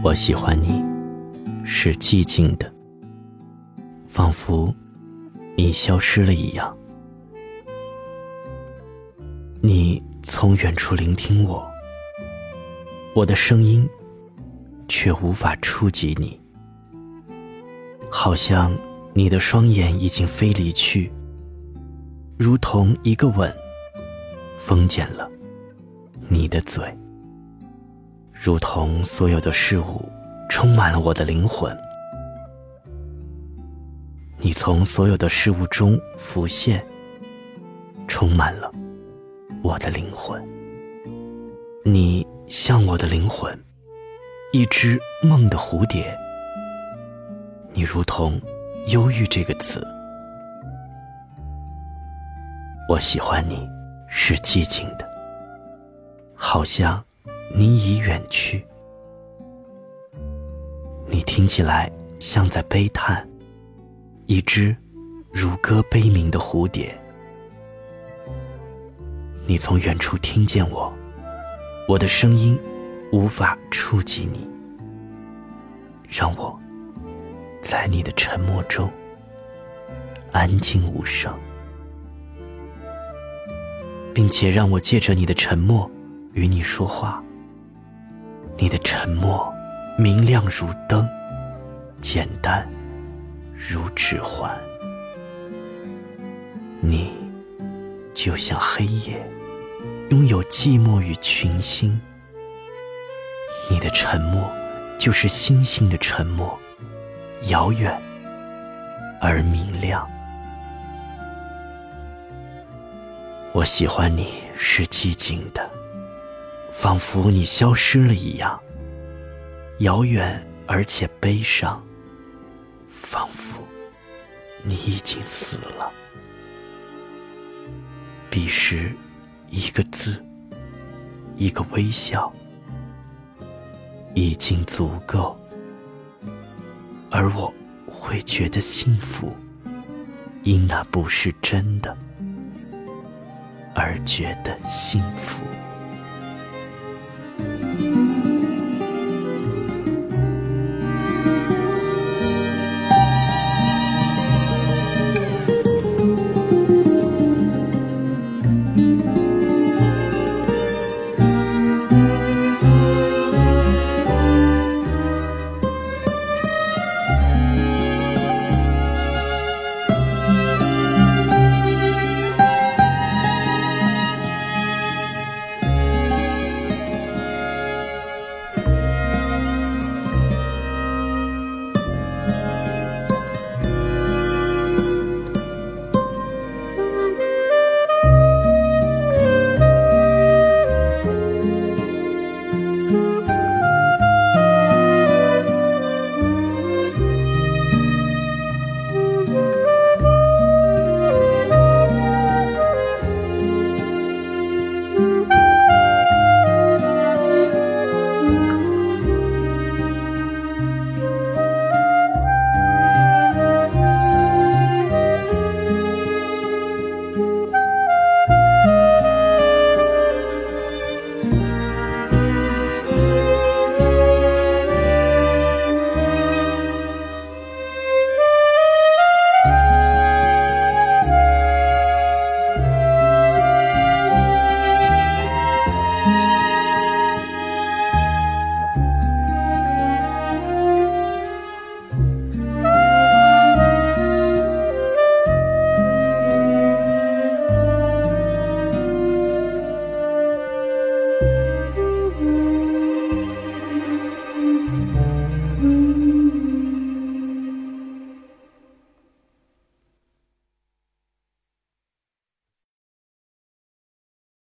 我喜欢你，是寂静的，仿佛你消失了一样。你从远处聆听我，我的声音却无法触及你，好像你的双眼已经飞离去，如同一个吻封缄了你的嘴。如同所有的事物充满了我的灵魂，你从所有的事物中浮现，充满了我的灵魂。你像我的灵魂，一只梦的蝴蝶。你如同忧郁这个词，我喜欢你，是寂静的，好像。你已远去，你听起来像在悲叹，一只如歌悲鸣的蝴蝶。你从远处听见我，我的声音无法触及你，让我在你的沉默中安静无声，并且让我借着你的沉默与你说话。你的沉默，明亮如灯，简单如指环。你就像黑夜，拥有寂寞与群星。你的沉默，就是星星的沉默，遥远而明亮。我喜欢你是寂静的。仿佛你消失了一样，遥远而且悲伤。仿佛你已经死了。彼时，一个字，一个微笑，已经足够，而我会觉得幸福，因那不是真的，而觉得幸福。